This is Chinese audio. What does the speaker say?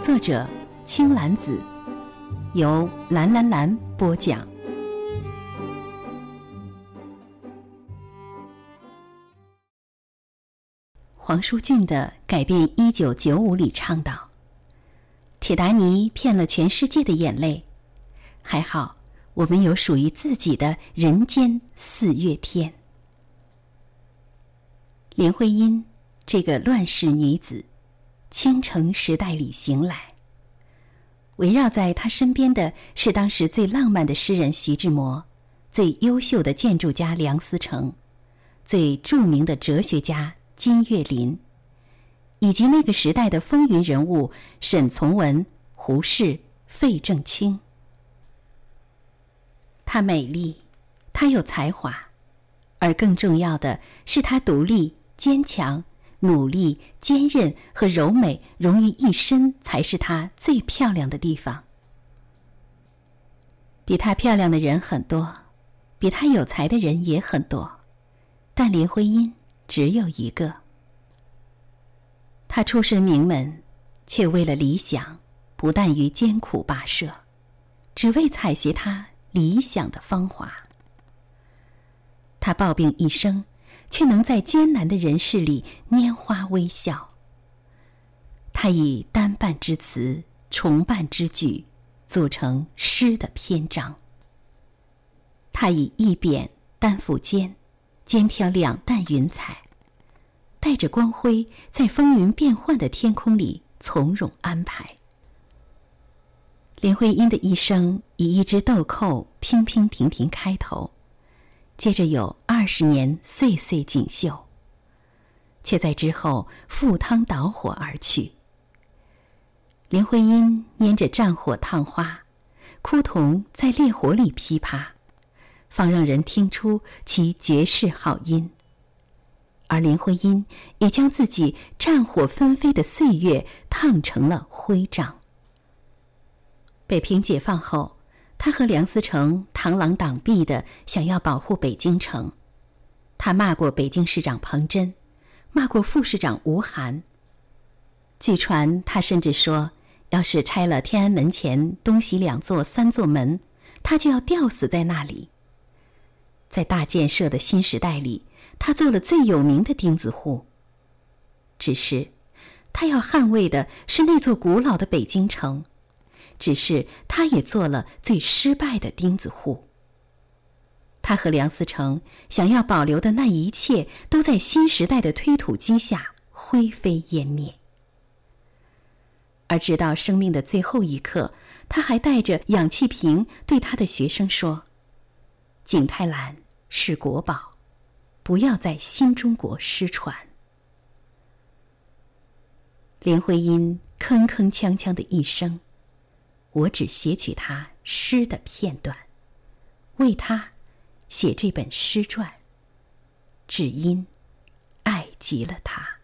作者青兰子，由蓝蓝蓝播讲。黄舒俊的《改变一九九五》里倡导：“铁达尼骗了全世界的眼泪，还好我们有属于自己的人间四月天。”林徽因这个乱世女子，倾城时代里醒来。围绕在他身边的是当时最浪漫的诗人徐志摩，最优秀的建筑家梁思成，最著名的哲学家。金岳霖，以及那个时代的风云人物沈从文、胡适、费正清。她美丽，她有才华，而更重要的是，她独立、坚强、努力、坚韧和柔美融于一身，才是她最漂亮的地方。比她漂亮的人很多，比她有才的人也很多，但林徽因。只有一个。他出身名门，却为了理想，不但于艰苦跋涉，只为采撷她理想的芳华。他抱病一生，却能在艰难的人世里拈花微笑。他以单半之词，重半之句，组成诗的篇章。他以一扁担负肩。肩挑两担云彩，带着光辉，在风云变幻的天空里从容安排。林徽因的一生以一支豆蔻娉娉婷婷开头，接着有二十年岁岁锦绣，却在之后赴汤蹈火而去。林徽因拈着战火烫花，枯桐在烈火里噼啪。方让人听出其绝世好音。而林徽因也将自己战火纷飞的岁月烫成了徽章。北平解放后，他和梁思成螳螂挡臂的想要保护北京城，他骂过北京市长彭真，骂过副市长吴晗。据传，他甚至说，要是拆了天安门前东西两座三座门，他就要吊死在那里。在大建设的新时代里，他做了最有名的钉子户。只是，他要捍卫的是那座古老的北京城。只是，他也做了最失败的钉子户。他和梁思成想要保留的那一切，都在新时代的推土机下灰飞烟灭。而直到生命的最后一刻，他还带着氧气瓶对他的学生说。景泰蓝是国宝，不要在新中国失传。林徽因铿铿锵锵的一生，我只写取他诗的片段，为他写这本诗传，只因爱极了他。